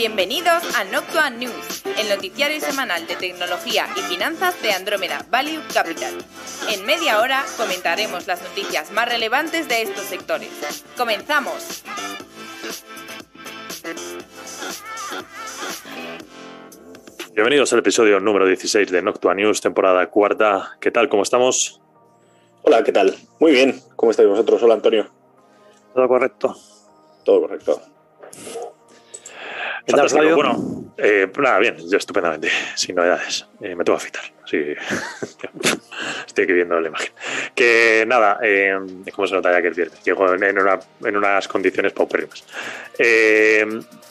Bienvenidos a Noctua News, el noticiario semanal de tecnología y finanzas de Andrómeda Value Capital. En media hora comentaremos las noticias más relevantes de estos sectores. ¡Comenzamos! Bienvenidos al episodio número 16 de Noctua News, temporada cuarta. ¿Qué tal? ¿Cómo estamos? Hola, ¿qué tal? Muy bien. ¿Cómo estáis vosotros? Hola, Antonio. Todo correcto. Todo correcto. ¿Qué tal, Bueno, eh, nada, bien, yo estupendamente, sin novedades. Eh, me tengo que afitar. Sí. Estoy aquí viendo la imagen. Que nada, eh, ¿cómo se nota ya que es viernes? Llego en, una, en unas condiciones paupérrimas. Eh,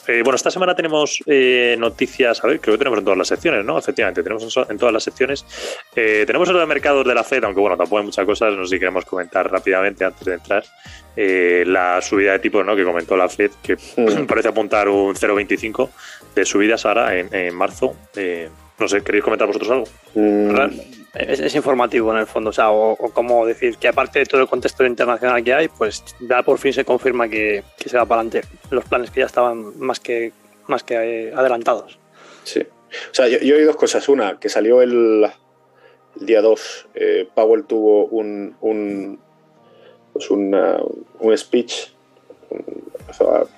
eh, bueno, esta semana tenemos eh, noticias, a ver, creo que tenemos en todas las secciones, ¿no? Efectivamente, tenemos en todas las secciones. Eh, tenemos el de mercados de la FED, aunque bueno, tampoco hay muchas cosas, no sé si queremos comentar rápidamente antes de entrar. la subida de tipos, ¿no? Que comentó la FED, que parece apuntar un 0,25 de subidas ahora en, en marzo. No sé, ¿queréis comentar vosotros algo? Mm es, informativo en el fondo, o sea, o, como decir que aparte de todo el contexto internacional que hay, pues ya por fin se confirma que, se va para adelante los planes que ya estaban más que, más que eh, adelantados. Sí, o sea, yo, yo oí dos cosas. Una, que salió el, día 2, eh, Powell tuvo un, un, pues un speech,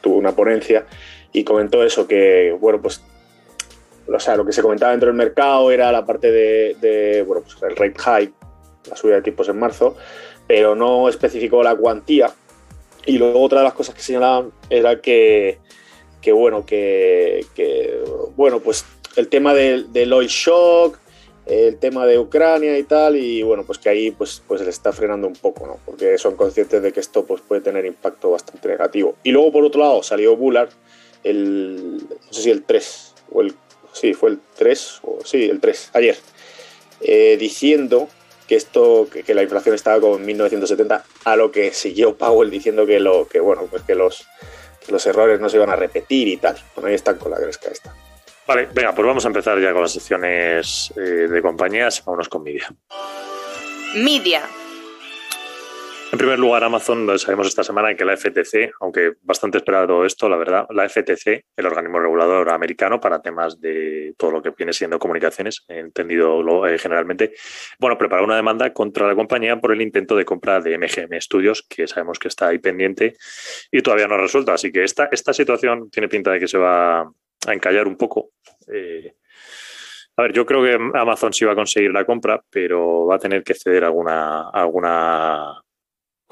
tuvo una ponencia y comentó eso, que, bueno, pues o sea, lo que se comentaba dentro del mercado era la parte de, bueno, pues el rate high, la subida de tipos en marzo, pero no especificó la cuantía. Y luego otra de las cosas que señalaban era que, que bueno, que, bueno, pues el tema del, del, oil shock, el tema de Ucrania y tal, y bueno, pues que ahí pues, pues le está frenando un poco, ¿no? Porque son conscientes de que esto pues, puede tener impacto bastante negativo. Y luego por otro lado salió Bullard, el, no sé si el 3 o el sí, fue el 3, o sí, el 3, ayer, eh, diciendo que esto, que, la inflación estaba como en 1970, a lo que siguió Powell diciendo que lo, que bueno, pues que los, los errores no se iban a repetir y tal. Bueno, ahí están con la gresca esta. Vale, venga, pues vamos a empezar ya con las secciones eh, de compañías. Vámonos con Media. Media. En primer lugar, Amazon, sabemos esta semana que la FTC, aunque bastante esperado esto, la verdad, la FTC, el organismo regulador americano para temas de todo lo que viene siendo comunicaciones, entendido eh, generalmente, bueno, prepara una demanda contra la compañía por el intento de compra de MGM Studios, que sabemos que está ahí pendiente y todavía no ha resuelto. Así que esta, esta situación tiene pinta de que se va a encallar un poco. Eh, a ver, yo creo que Amazon sí va a conseguir la compra, pero va a tener que ceder alguna, alguna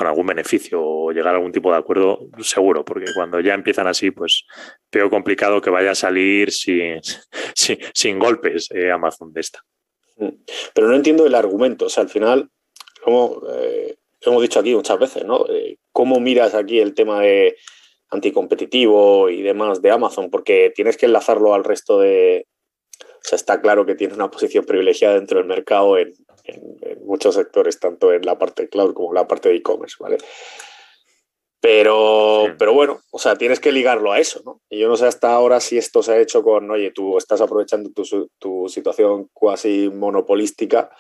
con algún beneficio o llegar a algún tipo de acuerdo, seguro, porque cuando ya empiezan así, pues veo complicado que vaya a salir sin, sin, golpes eh, Amazon de esta. Mm. Pero no entiendo el argumento, o sea, al final, como eh, hemos dicho aquí muchas veces, ¿no? Eh, ¿Cómo miras aquí el tema de anticompetitivo y demás de Amazon? Porque tienes que enlazarlo al resto de... O sea, está claro que tiene una posición privilegiada dentro del mercado en, en, muchos sectores, tanto en la parte de cloud como en la parte de e-commerce, ¿vale? Pero, pero bueno, o sea, tienes que ligarlo a eso, ¿no? Y yo no sé hasta ahora si esto se ha hecho con, oye, tú estás aprovechando tu, tu situación cuasi monopolística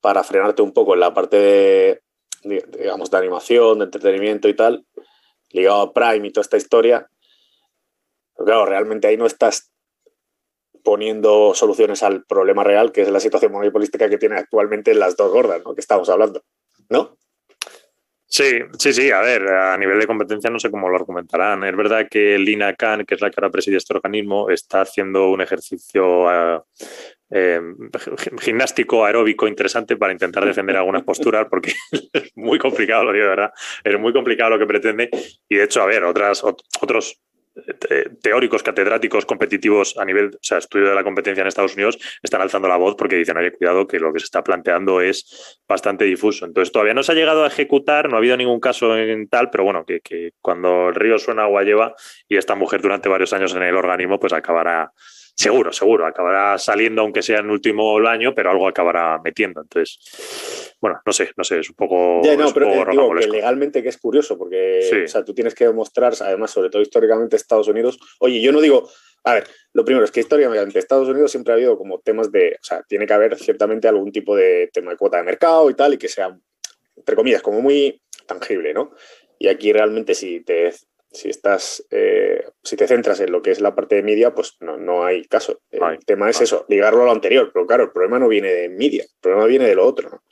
para frenarte un poco en la parte de, digamos, de animación, de entretenimiento y tal, ligado a Prime y toda esta historia. Pero claro, realmente ahí no estás poniendo soluciones al problema real, que es la situación monopolística que tiene actualmente las dos gordas, ¿no? Que estamos hablando, ¿no? Sí, sí, sí. A ver, a nivel de competencia no sé cómo lo argumentarán. Es verdad que Lina Khan, que es la que ahora preside este organismo, está haciendo un ejercicio eh, eh, gimnástico aeróbico interesante para intentar defender algunas posturas, porque es muy complicado, lo digo verdad. Es muy complicado lo que pretende. Y de hecho, a ver, otras, otros teóricos, catedráticos, competitivos a nivel, o sea, estudio de la competencia en Estados Unidos, están alzando la voz porque dicen, oye, cuidado, que lo que se está planteando es bastante difuso. Entonces, todavía no se ha llegado a ejecutar, no ha habido ningún caso en tal, pero bueno, que, que cuando el río suena, agua lleva, y esta mujer durante varios años en el organismo, pues acabará seguro, seguro, acabará saliendo aunque sea en el último año, pero algo acabará metiendo. Entonces, bueno, no sé, no sé, es un poco. Ya, no, pero digo que legalmente que es curioso, porque o sea, tú tienes que demostrar, además, sobre todo históricamente Estados Unidos. Oye, yo no digo. A ver, lo primero es que históricamente Estados Unidos siempre ha habido como temas de. O sea, tiene que haber ciertamente algún tipo de tema de cuota de mercado y tal, y que sea, entre comillas, como muy tangible, ¿no? Y aquí realmente si te si estás, eh, si te centras en lo que es la parte de media, pues no, no hay caso. El Ay, tema es eso, ligarlo a lo anterior, pero claro, el problema no viene de media, el problema viene de lo otro. ¿no?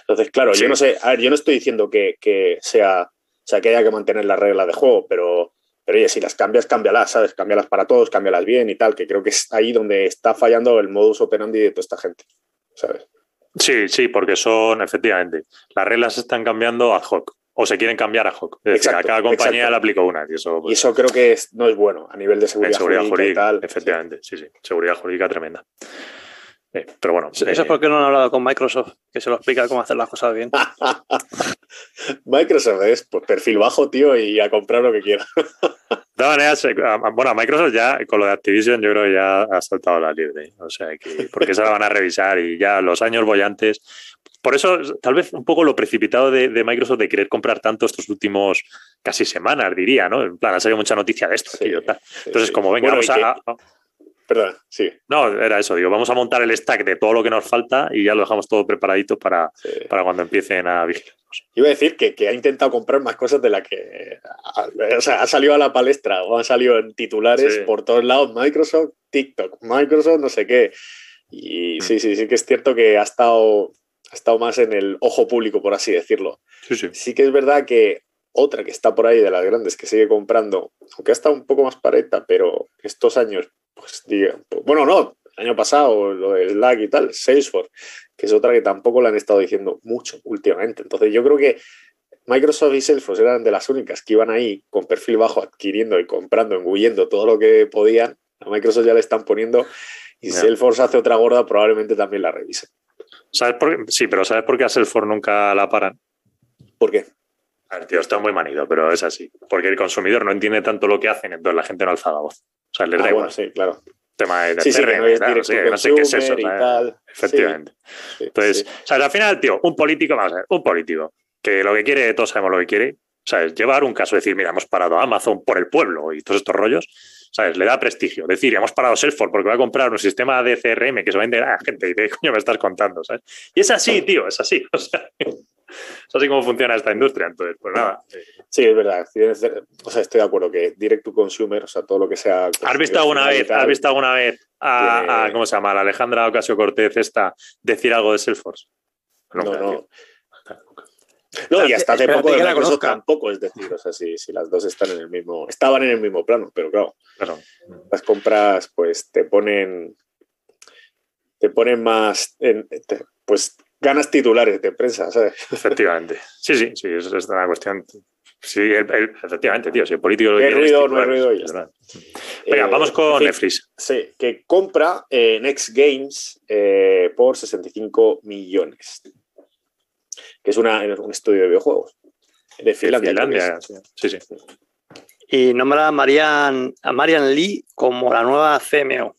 Entonces, claro, Sí. yo no sé, a ver, yo no estoy diciendo que, que sea, o sea, que haya que mantener las reglas de juego, pero, pero oye, si las cambias, cámbialas, ¿sabes? Cámbialas para todos, cámbialas bien y tal, que creo que es ahí donde está fallando el modus operandi de toda esta gente, ¿sabes? Sí, sí, porque son, efectivamente, las reglas se están cambiando ad hoc, o se quieren cambiar. Es decir, Exacto, a cada compañía exacto. le aplico una, y eso, Y pues, eso creo que es- no es bueno a nivel de seguridad, seguridad jurídica, jurídica, y tal. efectivamente, sí, sí, seguridad jurídica tremenda. Eh, pero bueno, Eso eh, es porque no han hablado con Microsoft, que se lo explica cómo hacer las cosas bien. Microsoft es pues, perfil bajo, tío, y a comprar lo que quiera. De todas maneras, eh, a- bueno, Microsoft ya con lo de Activision yo creo que ya ha saltado la libre. O sea, que porque se la van a revisar y ya los años bollantes. Por eso, tal vez un poco lo precipitado de, de Microsoft de querer comprar tanto estos últimos casi semanas, diría, ¿no? En plan, ha salido mucha noticia de esto. Sí, sí, Entonces, sí. como venga, Bueno, vamos a, a- Perdona, sí, No, era eso, digo, vamos a montar el stack de todo lo que nos falta y ya lo dejamos todo preparadito para, sí. para cuando empiecen a vigilarnos. Iba a decir que, que ha intentado comprar más cosas de la que. O sea, ha salido a la palestra o han salido en titulares Sí. por todos lados: Microsoft, TikTok, Microsoft, no sé qué. Y Mm. sí, sí, sí que es cierto que ha estado, ha estado más en el ojo público, por así decirlo. Sí, sí. Sí que es verdad que otra que está por ahí de las grandes que sigue comprando, aunque ha estado un poco más pareta, pero estos años, pues diga, bueno, no, el año pasado, lo del Slack y tal, Salesforce, que es otra que tampoco le han estado diciendo mucho últimamente. Entonces yo creo que Microsoft y Salesforce eran de las únicas que iban ahí con perfil bajo adquiriendo y comprando, engullendo todo lo que podían. A Microsoft ya le están poniendo y. Salesforce hace otra gorda, probablemente también la revisen. ¿Sabes por qué? Sí, pero ¿sabes por qué a Salesforce nunca la paran? ¿Por qué? A ver, tío, está muy manido, pero es así. Porque el consumidor no entiende tanto lo que hacen, entonces la gente no alza la voz. O sea, les Ah, da igual. bueno, sí, claro. tema de Sí, sí, no es tal, no sé, to no sé qué es eso. Efectivamente. Sí, Entonces, sí. o sea, al final, tío, un político, vamos a ver, un político que lo que quiere, todos sabemos lo que quiere, ¿sabes? Llevar un caso, decir, mira, hemos parado a Amazon por el pueblo y todos estos rollos, ¿sabes? Le da prestigio. Decir, hemos parado Salesforce porque va a comprar un sistema de CRM que se va a vender a gente y qué coño me estás contando, ¿sabes? Y es así, tío, es así. O sea, es así como funciona esta industria. Entonces, pues nada. Sí, es verdad. O sea, estoy de acuerdo que direct to consumer, o sea, todo lo que sea. ¿Has visto alguna vez, tal, has visto alguna vez a, Tiene- a- ¿cómo se llama? A la Alejandra Ocasio Cortez esta decir algo de Salesforce? No, Nunca, no. No, y hasta hace poco de Microsoft tampoco, es decir, o sea, si, si las dos están en el mismo. Estaban en el mismo plano, pero claro, Claro. las compras, pues te ponen. Te ponen más. en- te- pues ganas titulares de prensa, ¿sabes? Efectivamente. Sí, sí, sí, es, es una cuestión. Sí, el- el- efectivamente, tío. Si el político es ruido, no ruido ya es está. verdad. Venga, Eh, vamos con en fin, Netflix. Sí, que compra eh, Next Games eh, por 65 millones. Que es una, un estudio de videojuegos. De Finlandia. que. Finlandia, sí, sí. sí. Y nombra a Marian, a Marian Lee como la nueva CMO.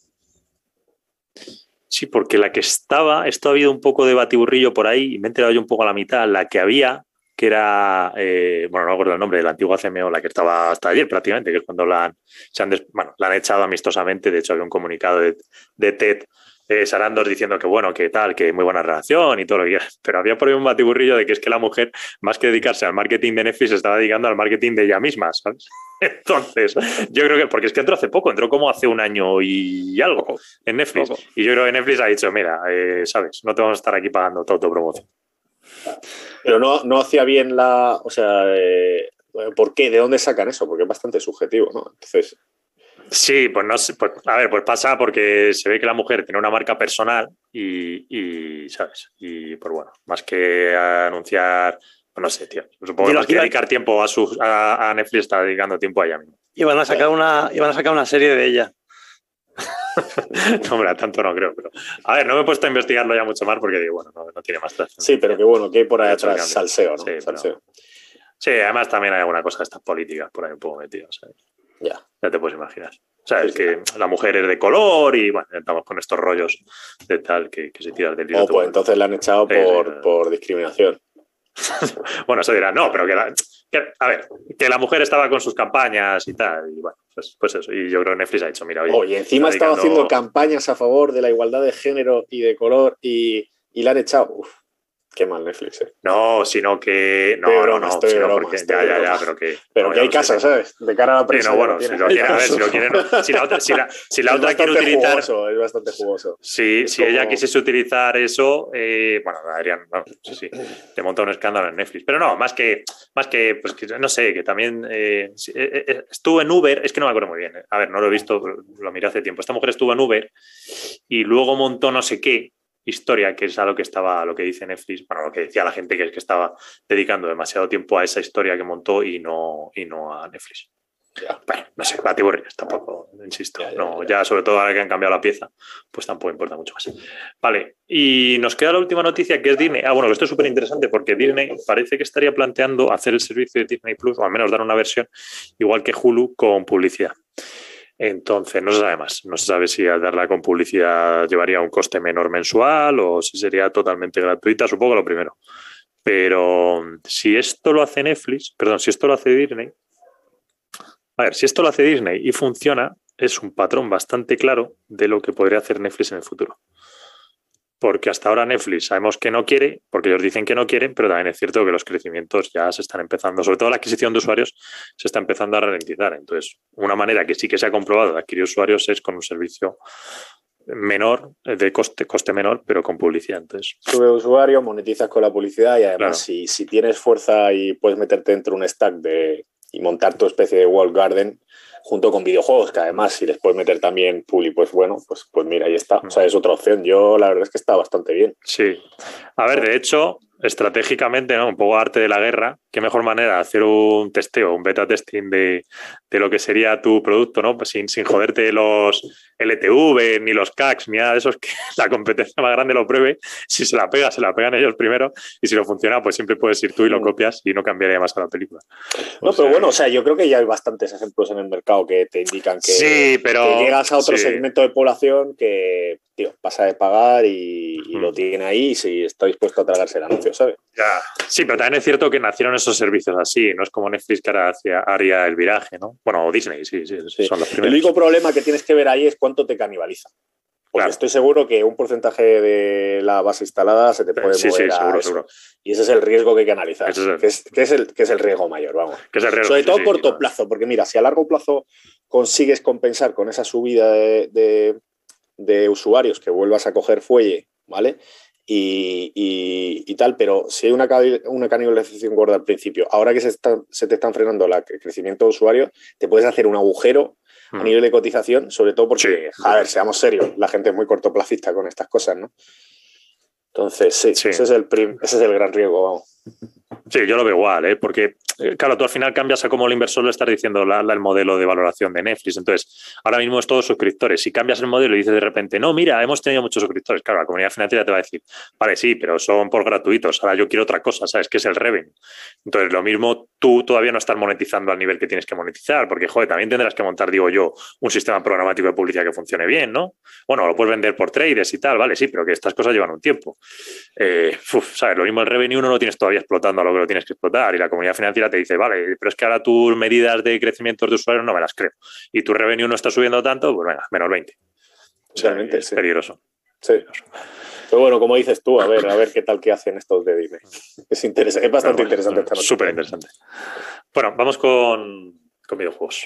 Sí, porque la que estaba, esto ha habido un poco de batiburrillo por ahí, y me he enterado yo un poco a la mitad, la que había, que era, eh, bueno, no me acuerdo el nombre, de la antigua CMO, la que estaba hasta ayer prácticamente, que es cuando la han, se han des- bueno, la han echado amistosamente, de hecho había un comunicado de, de TED eh, Sarandos diciendo que bueno, que tal, que muy buena relación y todo lo que quieras, pero había por ahí un batiburrillo de que es que la mujer, más que dedicarse al marketing de Netflix, se estaba dedicando al marketing de ella misma, ¿sabes? Entonces, yo creo que, porque es que entró hace poco, entró como hace un año y algo en Netflix. Poco. Y yo creo que Netflix ha dicho, mira, eh, sabes, no te vamos a estar aquí pagando tu autopromoción. Pero no, no hacía bien la. O sea, eh, ¿por qué? ¿De dónde sacan eso? Porque es bastante subjetivo, ¿no? Entonces, Sí, pues no sé, pues, a ver, pues pasa porque se ve que la mujer tiene una marca personal y, y, ¿sabes? Y pues bueno, más que anunciar, pues no sé, tío, supongo que más que dedicar tiempo a, su, a, a Netflix está dedicando tiempo a ella misma. Iban a sacar una, iban a sacar una serie de ella. No, hombre, tanto no creo, pero a ver, no me he puesto a investigarlo ya mucho más porque digo, bueno, no, no tiene más trascendencia. sí, pero que bueno, que hay por ahí Ha hecho el atrás cambio. salseo, ¿no? Sí, pero- salseo. Sí, además también hay alguna cosa de estas políticas por ahí un poco metidas, ¿sabes? Ya. Ya te puedes imaginar. O sea, es que la mujer es de color y bueno, estamos con estos rollos de tal que, que se tiran del hilo. O pues entonces la han echado Sí, sí, por, sí. por discriminación. Bueno, eso dirá, no, pero que, la, que- a ver, que la mujer estaba con sus campañas y tal, y bueno, pues, pues eso. Y yo creo que Netflix ha dicho, mira, oye, Oye, encima ha estado dedicando- haciendo campañas a favor de la igualdad de género y de color y, y la han echado. Uf, Qué mal Netflix, ¿eh? No, sino que. No, no, no. estoy sino broma, porque, estoy ya, ya, broma. ya, pero que. Pero no, que hay casas, ¿sabes? De cara a la Sí, prensa. no, bueno, si lo quiere, a ver, si lo quieren. Si la otra, si la, si la otra quiere utilizar. jugoso, es bastante jugoso. Si, Es si ella quisiese utilizar eso, eh, bueno, Adrián, no, sí, sí, te monta un escándalo en Netflix. Pero no, más que, más que, pues que no sé, que también eh, sí, eh, eh, estuvo en Uber, es que no me acuerdo muy bien. A ver, no lo he visto, lo miré hace tiempo. Esta mujer estuvo en Uber y luego montó no sé qué historia, que es a lo que estaba, a lo que dice Netflix, bueno, lo que decía la gente que es que estaba dedicando demasiado tiempo a esa historia que montó y no, y no a Netflix. Ya. Bueno, no sé, batiburrillos tampoco, insisto. Ya, ya, no, ya. ya sobre todo ahora que han cambiado la pieza, pues tampoco importa mucho más. Vale, y nos queda la última noticia que es Disney. Ah, bueno, esto es súper interesante porque Disney parece que estaría planteando hacer el servicio de Disney Plus, o al menos dar una versión igual que Hulu con publicidad. Entonces, no se sabe más. No se sabe si al darla con publicidad llevaría un coste menor mensual o si sería totalmente gratuita. Supongo lo primero. Pero si esto lo hace Netflix, perdón, si esto lo hace Disney, a ver, si esto lo hace Disney y funciona, es un patrón bastante claro de lo que podría hacer Netflix en el futuro. Porque hasta ahora Netflix sabemos que no quiere, porque ellos dicen que no quieren, pero también es cierto que los crecimientos ya se están empezando, sobre todo la adquisición de usuarios se está empezando a ralentizar. Entonces, una manera que sí que se ha comprobado de adquirir usuarios es con un servicio menor, de coste, coste menor, pero con publicidad. Entonces, Sube usuario, monetizas con la publicidad y además Claro. si, si tienes fuerza y puedes meterte dentro de un stack de, y montar tu especie de wall garden junto con videojuegos, que además si les puedes meter también publi, pues bueno, pues, pues mira, ahí está. O sea, es otra opción. Yo la verdad es que está bastante bien. Sí. A ver, de hecho, estratégicamente, ¿no? Un poco arte de la guerra, qué mejor manera hacer un testeo, un beta testing de, de lo que sería tu producto, ¿no? Pues sin, sin joderte los LTV, ni los CACs, ni nada de esos, que la competencia más grande lo pruebe. Si se la pega, se la pegan ellos primero. Y si no funciona, pues siempre puedes ir tú y lo Mm. copias y no cambiaría más a la película. O No, pero sea, bueno, o sea, yo creo que ya hay bastantes ejemplos en el mercado que te indican que, sí, pero. que llegas a otro sí. segmento de población que, tío, pasa de pagar y, y Mm. lo tiene ahí si está dispuesto a tragarse el anuncio, ¿sabes? Ya. Sí, pero también es cierto que nacieron esos servicios así, no es como Netflix que ahora haría el viraje, ¿no? Bueno, o Disney, sí, sí, Sí. son los El primeros. único problema que tienes que ver ahí es cuánto te canibaliza. Porque Claro. estoy seguro que un porcentaje de la base instalada se te puede Sí, mover sí, a seguro, eso. seguro. Y ese es el riesgo que hay que analizar. Es el- que, es, que es el, que es el riesgo mayor, vamos. Que es el riesgo, Sobre todo sí, a corto plazo, porque mira, si a largo plazo consigues compensar con esa subida de, de- de usuarios que vuelvas a coger fuelle, ¿vale? Y, y- y tal, pero si hay una, una canibalización gorda al principio, ahora que se, está- se te están frenando la- el crecimiento de usuarios, te puedes hacer un agujero a Mm. nivel de cotización, sobre todo porque, Sí. a ver, seamos serios, la gente es muy cortoplacista con estas cosas, ¿no? Entonces, sí, Sí. Ese, es el prim- ese es el gran riesgo, vamos. Sí, yo lo veo igual, ¿eh? porque, claro, tú al final cambias a cómo el inversor le estás diciendo la- el modelo de valoración de Netflix. Entonces, ahora mismo es todos suscriptores. Si cambias el modelo y dices de repente, no, mira, hemos tenido muchos suscriptores, claro, la comunidad financiera te va a decir, vale, sí, pero son por gratuitos, ahora yo quiero otra cosa, ¿sabes? Que es el revenue. Entonces, lo mismo tú todavía no estás monetizando al nivel que tienes que monetizar, porque, joder, también tendrás que montar, digo yo, un sistema programático de publicidad que funcione bien, ¿no? Bueno, lo puedes vender por traders y tal, vale, sí, pero que estas cosas llevan un tiempo. Eh, ¿sabes? Lo mismo el revenue no lo tienes todavía explotando a lo que lo tienes que explotar y la comunidad financiera te dice, vale, pero es que ahora tus medidas de crecimiento de usuarios no me las creo y tu revenue no está subiendo tanto, pues venga, menos 20. O sea, Realmente, es sí. peligroso. Sí. Pero bueno, como dices tú, a ver, a ver qué tal que hacen estos de Disney. Es, interesante, es bastante Pero bueno, interesante. Súper interesante. Bueno, vamos con, con videojuegos.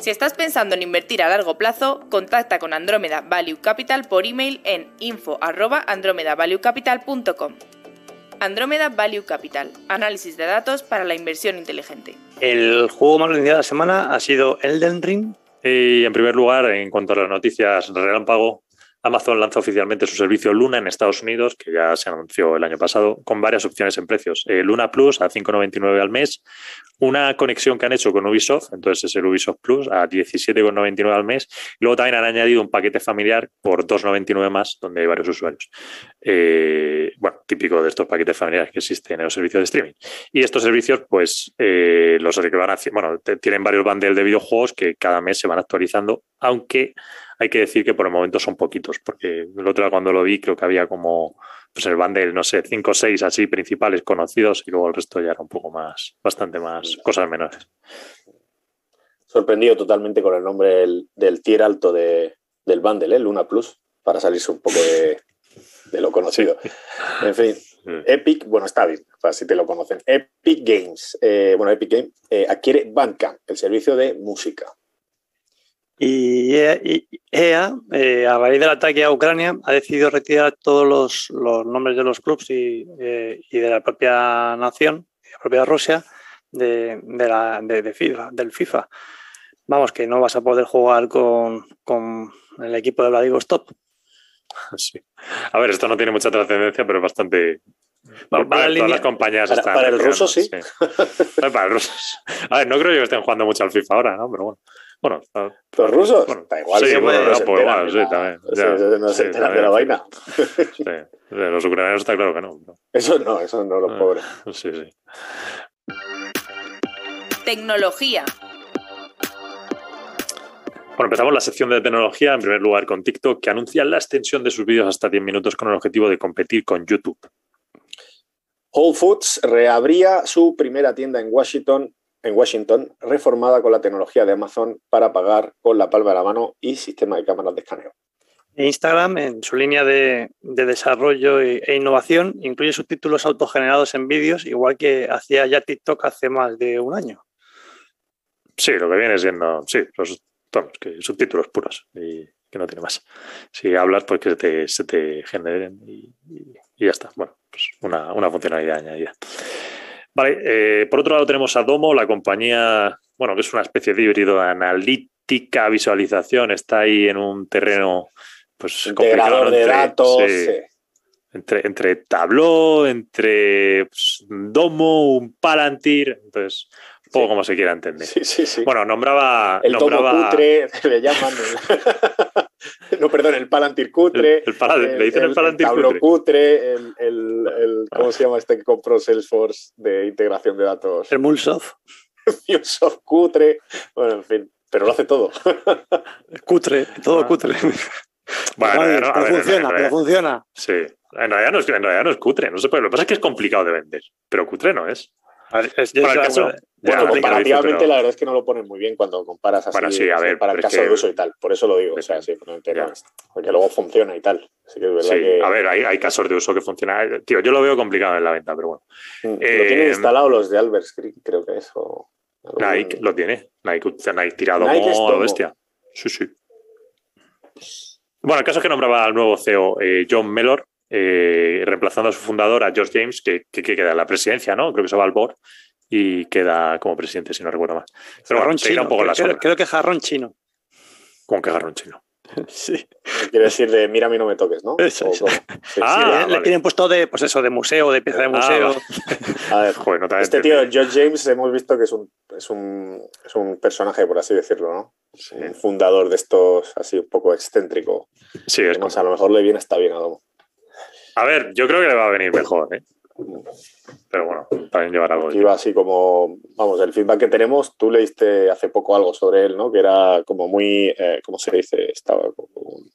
Si estás pensando en invertir a largo plazo, contacta con Andrómeda Value Capital por email en info@andromedavaluecapital.com. Andrómeda Value Capital, análisis de datos para la inversión inteligente. El juego más vendido de la semana ha sido Elden Ring. Y en primer lugar, en cuanto a las noticias relámpago, Amazon lanza oficialmente su servicio Luna en Estados Unidos, que ya se anunció el año pasado, con varias opciones en precios. Eh, Luna Plus a 5,99 al mes, una conexión que han hecho con Ubisoft, entonces es el Ubisoft Plus a 17,99 al mes. Luego también han añadido un paquete familiar por 2,99 más, donde hay varios usuarios. Eh, bueno, típico de estos paquetes familiares que existen en los servicios de streaming. Y estos servicios, pues, eh, los que van a, bueno, tienen varios bundles de videojuegos que cada mes se van actualizando, aunque hay que decir que por el momento son poquitos, porque el otro día cuando lo vi creo que había como pues el bundle, no sé, cinco o seis así principales conocidos y luego el resto ya era un poco más, bastante más, cosas menores. Sorprendido totalmente con el nombre del, tier alto de, del bundle, ¿eh? Luna Plus, para salirse un poco de, lo conocido. En fin, Epic, bueno, está bien, para si te lo conocen. Epic Games, eh, bueno, Epic Games eh, adquiere Bandcamp, el servicio de música. Y EA, eh, a raíz del ataque a Ucrania, ha decidido retirar todos los, nombres de los clubes eh, y, de la propia nación, de la propia Rusia, de, la, de, FIFA, del FIFA. Vamos, que no vas a poder jugar con, el equipo de Vladivostok. Sí. A ver, esto no tiene mucha trascendencia, pero es bastante, para, todas las compañías para, están. Para el ruso sí. para el ruso. A ver, no creo que estén jugando mucho al FIFA ahora, ¿no? Pero bueno. Bueno, los rusos, bueno, da igual. Sí, bueno, no, pues igual, sí, también. Ya, no se enteran de la vaina. Sí, los ucranianos está claro que no. Eso no, eso no, los ah, pobres. Sí, sí. Tecnología. Bueno, empezamos la sección de tecnología, en primer lugar con TikTok, que anuncia la extensión de sus vídeos hasta 10 minutos con el objetivo de competir con YouTube. Whole Foods reabría su primera tienda en Washington en Washington, reformada con la tecnología de Amazon para pagar con la palma de la mano y sistema de cámaras de escaneo. Instagram, en su línea de, desarrollo e innovación, incluye subtítulos autogenerados en vídeos, igual que hacía ya TikTok hace más de un año. Sí, lo que viene siendo, sí, los que subtítulos puros y que no tiene más. Si hablas, pues que se te, generen y, ya está. Bueno, pues una, una funcionalidad añadida. Vale, eh, por otro lado tenemos a Domo, la compañía, bueno, que es una especie de híbrido de analítica, visualización, está ahí en un terreno pues Integrador de datos. Entre, entre Tableau, entre pues, Domo, un Palantir, entonces un poco como se quiera entender. Sí, sí, sí. Bueno, nombraba... El nombraba... Cutre, le llaman. no, perdón, el Palantir cutre. El, le dicen el, Palantir cutre. cutre el, el, ¿Cómo se llama este que compró Salesforce de integración de datos? El Mulsoft. Mulsoft cutre. Bueno, en fin, pero lo hace todo. cutre, todo ah. cutre. Bueno, pero funciona, pero funciona. Sí. En realidad, no es, en realidad no es cutre, no se puede. Lo que pasa es que es complicado de vender, pero cutre no es. Es, bueno, comparativamente la verdad es que no lo ponen muy bien cuando comparas así sí, a ver, para el caso de uso y tal. Por eso lo digo, o sea, sí, porque luego funciona y tal. Así que es verdad que... a ver, hay, hay, casos de uso que funcionan. Tío, yo lo veo complicado en la venta, pero bueno. Mm, lo tienen eh, instalado los de Albert creo que es. O Nike lo tiene. Nike, Nike tirado a bestia. Sí, sí. Bueno, el caso es que nombraba al nuevo CEO eh, John Mellor, eh, reemplazando a su fundador, a George James, que, queda en la presidencia, ¿no? Creo que se va al board y queda como presidente, si no recuerdo mal. Pero jarrón chino, un poco creo, creo, que jarrón chino. ¿Cómo que jarrón chino? Sí. Quiere decir de mira a mí no me toques, ¿no? Eso, ah, le, tienen puesto de, pues eso, de museo, de pieza de ah, museo. a ver, Joder, este tío, George James, hemos visto que es un, es un, es un personaje, por así decirlo, ¿no? Un fundador de estos así un poco excéntrico. Sí, es como... A lo mejor le viene está bien a Domo. A ver, yo creo que le va a venir mejor, ¿eh? Pero bueno, también llevar algo. Iba así como, vamos, el feedback que tenemos, tú leíste hace poco algo sobre él, ¿no? Que era como muy, eh, ¿cómo se dice? Estaba como un,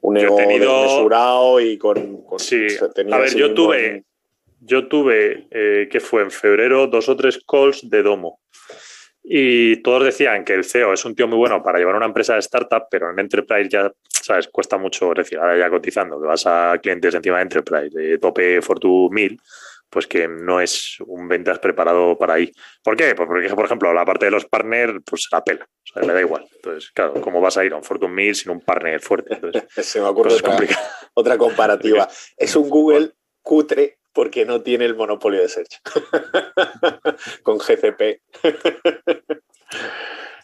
un ego tenido... y con... sí, a ver, yo tuve, yo tuve, eh, que fue en febrero, dos o tres calls de Domo. Y todos decían que el CEO es un tío muy bueno para llevar una empresa de startup, pero en Enterprise ya, ¿sabes? Cuesta mucho, decir, ahora ya cotizando, que vas a clientes encima de Enterprise, de tope Fortune 1000, pues que no es un ventas preparado para ahí. ¿Por qué? Pues porque, por ejemplo, la parte de los partners, pues se la pela, o sea, le da igual. Entonces, claro, ¿cómo vas a ir a un Fortune 1000 sin un partner fuerte? se me ocurre otra, otra comparativa. es un Google cutre porque no tiene el monopolio de Search. Con GCP.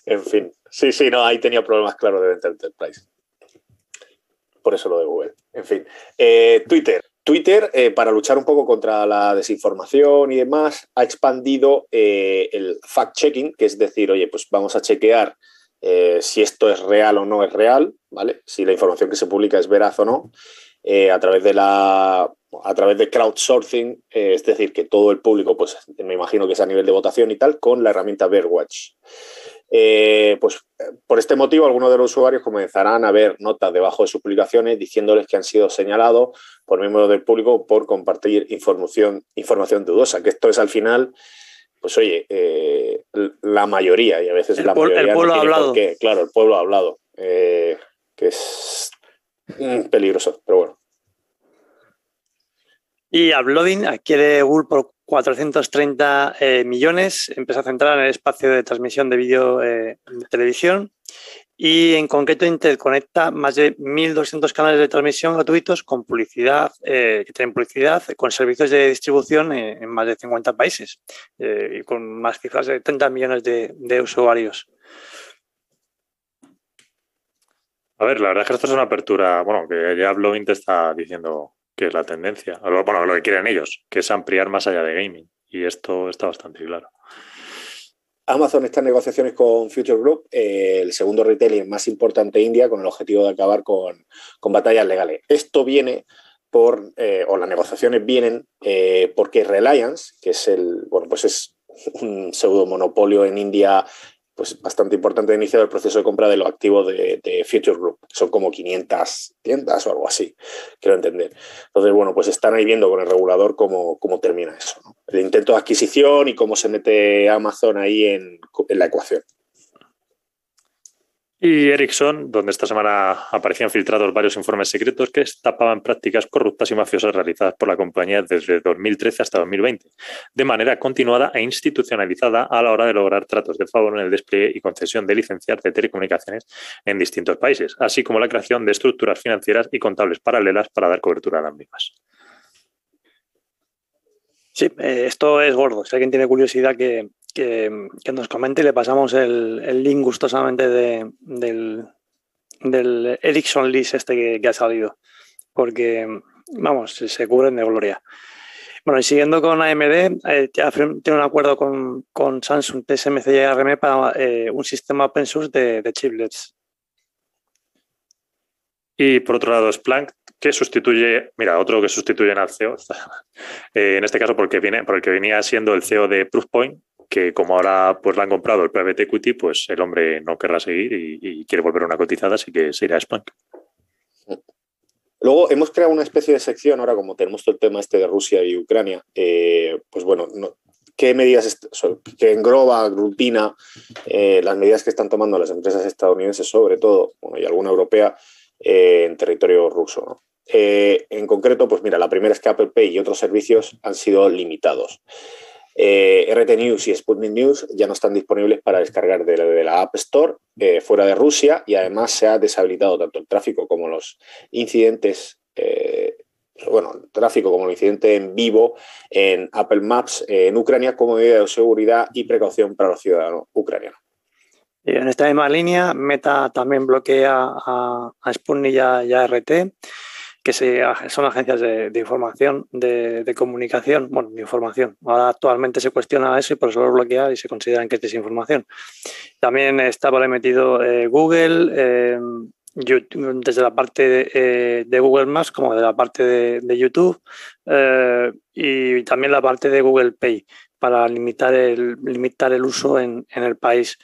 en fin. Sí, sí, no, ahí tenía problemas claros de Enterprise. Por eso lo de Google. En fin. Eh, Twitter. Twitter, eh, para luchar un poco contra la desinformación y demás, ha expandido eh, el fact-checking, que es decir, oye, pues vamos a chequear si esto es real o no es real, ¿vale? Si la información que se publica es veraz o no, a través de la a través de crowdsourcing, es decir, que todo el público, pues me imagino que es a nivel de votación y tal, con la herramienta Bearwatch. Eh, pues por este motivo, algunos de los usuarios comenzarán a ver notas debajo de sus publicaciones diciéndoles que han sido señalados por miembros del público por compartir información, información dudosa, que esto es al final, pues oye, eh, la mayoría, y a veces la mayoría. El pueblo ha hablado. claro, el pueblo ha hablado, eh, que es peligroso, pero bueno. Y Uploading adquiere Google por 430 eh, millones, empieza a centrar en el espacio de transmisión de vídeo eh, de televisión y en concreto interconecta más de 1.200 canales de transmisión gratuitos con publicidad, eh, que tienen publicidad, con servicios de distribución en, más de 50 países y con más cifras de 30 millones de, usuarios. A ver, la verdad es que esto es una apertura, bueno, que ya Blogging te está diciendo que es la tendencia. Bueno, lo que quieren ellos, que es ampliar más allá de gaming. Y esto está bastante claro. Amazon está en negociaciones con Future Group, eh, el segundo retailer más importante de India, con el objetivo de acabar con, batallas legales. Esto viene por, eh, o las negociaciones vienen eh, porque Reliance, que es el, bueno, pues es un pseudo monopolio en India pues bastante importante de iniciar el proceso de compra de los activos de, Future Group. Son como 500 tiendas o algo así, quiero entender. Entonces, bueno, pues están ahí viendo con el regulador cómo, cómo termina eso. El intento de adquisición y cómo se mete Amazon ahí en la ecuación. Y Ericsson, donde esta semana aparecían filtrados varios informes secretos que tapaban prácticas corruptas y mafiosas realizadas por la compañía desde 2013 hasta 2020, de manera continuada e institucionalizada a la hora de lograr tratos de favor en el despliegue y concesión de licencias de telecomunicaciones en distintos países, así como la creación de estructuras financieras y contables paralelas para dar cobertura a las mismas. Sí, eh, esto es gordo. Si alguien tiene curiosidad que, que, nos comente y le pasamos el, link gustosamente de, del, del Ericsson List este que, ha salido, porque, vamos, se, cubren de gloria. Bueno, y siguiendo con AMD, eh, tiene un acuerdo con, con, Samsung, TSMC y ARM para eh, un sistema open source de, chiplets. Y por otro lado, Splunk, que sustituye, mira, otro que sustituye al CEO, eh, en este caso porque, viene, porque venía siendo el CEO de Proofpoint, que como ahora pues la han comprado el private equity, pues el hombre no querrá seguir y, quiere volver a una cotizada, así que se irá a Splunk. Luego hemos creado una especie de sección, ahora como tenemos todo el tema este de Rusia y Ucrania, eh, pues bueno, ¿qué medidas que engloba, rutina eh, las medidas que están tomando las empresas estadounidenses, sobre todo, y alguna europea, eh, en territorio ruso? en concreto, pues mira, la primera es que Apple Pay y otros servicios han sido limitados. Eh, RT News y Sputnik News ya no están disponibles para descargar de la, App Store eh, fuera de Rusia y además se ha deshabilitado tanto el tráfico como los incidentes, eh, bueno, el tráfico como el incidente en vivo en Apple Maps en Ucrania como medida de seguridad y precaución para los ciudadanos ucranianos. En esta misma línea, Meta también bloquea a Sputnik y a RT que son agencias de, información, de, comunicación, bueno, de información. Ahora actualmente se cuestiona eso y por eso lo bloquea y se consideran que es desinformación. También estaba metido eh, Google, eh, desde la parte eh, de, Google Maps como de la parte de, YouTube y también la parte de Google Pay para limitar el, limitar el uso en, el país.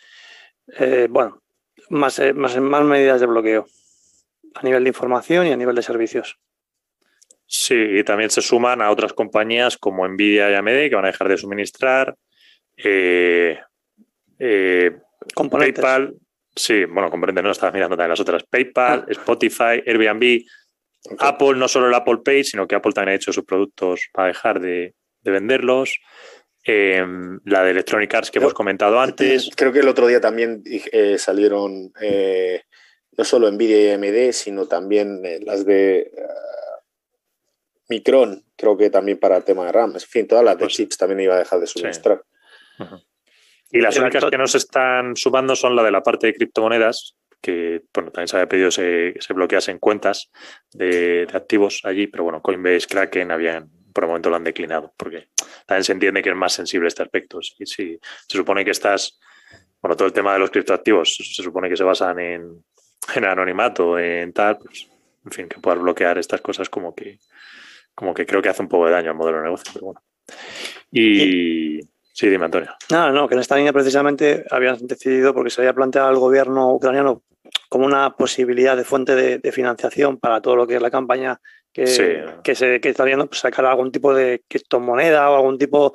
bueno, más, más medidas de bloqueo a nivel de información y a nivel de servicios. Sí, y también se suman a otras compañías como Nvidia y AMD que van a dejar de suministrar. Eh, eh, PayPal, sí, bueno, comprende, no estaba mirando también las otras. PayPal, ah. Spotify, Airbnb, Apple, no solo el Apple Pay, sino que Apple también ha hecho sus productos para dejar de, venderlos. Em, la de Electronic Arts que hemos comentado antes. Creo que el otro día también eh, salieron no solo Nvidia y AMD, sino también eh, las de uh, Micron, creo que también para el tema de RAM. En fin, todas las de pues chips también iba a dejar de suministrar. Y las únicas que nos están sumando son la de la parte de criptomonedas, que bueno, también se había pedido se, se bloqueasen cuentas de, activos allí, pero bueno, Coinbase, Kraken habían, por el momento lo han declinado, porque también se entiende que es más sensible este aspecto. Si, si se supone que estás, bueno, todo el tema de los criptoactivos se supone que se basan en, en anonimato, en tal, pues, en fin, que puedas bloquear estas cosas como que, como que creo que hace un poco de daño al modelo de negocio, pero bueno. Y, Sí, dime, Antonio. No, no, que en esta línea precisamente habían decidido, porque se había planteado al gobierno ucraniano como una posibilidad de fuente de, financiación para todo lo que es la campaña que, que se que está viendo, pues sacar algún tipo de criptomoneda o algún tipo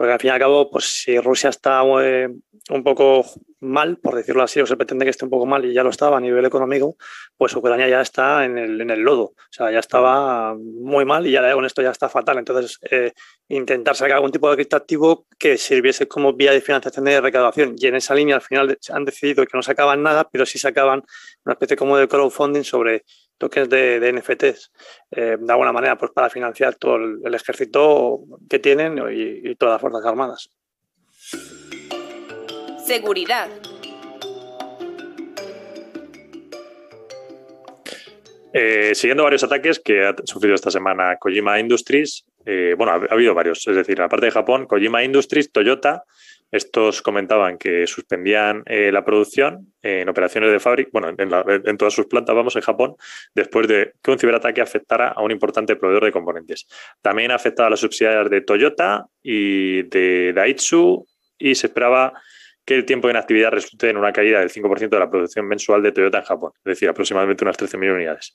porque al fin y al cabo, pues si Rusia está eh, un poco mal, por decirlo así, o se pretende que esté un poco mal y ya lo estaba a nivel económico, pues Ucrania ya está en el, en el lodo. O sea, ya estaba muy mal y ya con esto ya está fatal. Entonces, eh, intentar sacar algún tipo de criptoactivo que sirviese como vía de financiación de recaudación. Y en esa línea al final han decidido que no sacaban nada, pero sí sacaban una especie como de crowdfunding sobre tokens de, de NFTs, eh, de alguna manera, pues para financiar todo el, ejército que tienen y, todas las Fuerzas Armadas. Seguridad. Eh, siguiendo varios ataques que ha sufrido esta semana Kojima Industries, eh, bueno, ha, habido varios, es decir, aparte de Japón, Kojima Industries, Toyota, estos comentaban que suspendían eh, la producción en operaciones de fábrica, bueno, en, todas sus plantas, vamos, en Japón, después de que un ciberataque afectara a un importante proveedor de componentes. También ha afectado a las subsidiarias de Toyota y de Daitsu y se esperaba que el tiempo de inactividad resulte en una caída del 5% de la producción mensual de Toyota en Japón, es decir, aproximadamente unas 13.000 unidades.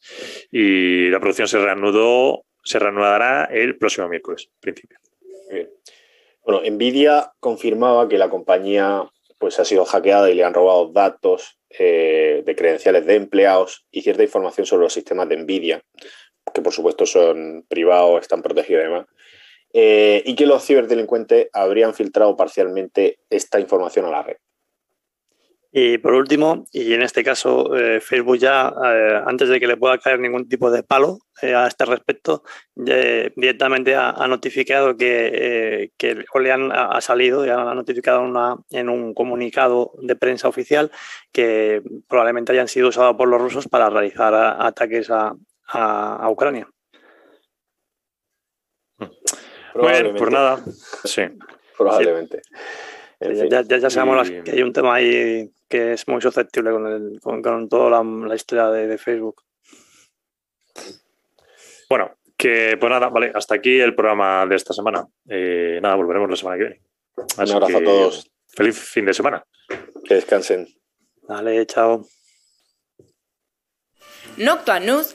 Y la producción se reanudó, se reanudará el próximo miércoles, en principio. Bueno, Nvidia confirmaba que la compañía pues, ha sido hackeada y le han robado datos eh, de credenciales de empleados y cierta información sobre los sistemas de Nvidia, que por supuesto son privados, están protegidos y eh, y que los ciberdelincuentes habrían filtrado parcialmente esta información a la red. Y por último, y en este caso, eh, Facebook ya, eh, antes de que le pueda caer ningún tipo de palo eh, a este respecto, directamente ha, notificado que, que Olean ha, salido, ya ha notificado una, en un comunicado de prensa oficial que probablemente hayan sido usados por los rusos para realizar ataques a, a, Ucrania. Bueno, pues nada, sí. Probablemente. Ya, ya, sabemos que hay un tema ahí que es muy susceptible con, el, con, toda la, historia de, Facebook. Bueno, que pues nada, vale, hasta aquí el programa de esta semana. Eh, nada, volveremos la semana que viene. Un abrazo a todos. Feliz fin de semana. Que descansen. Dale, chao. Noctua News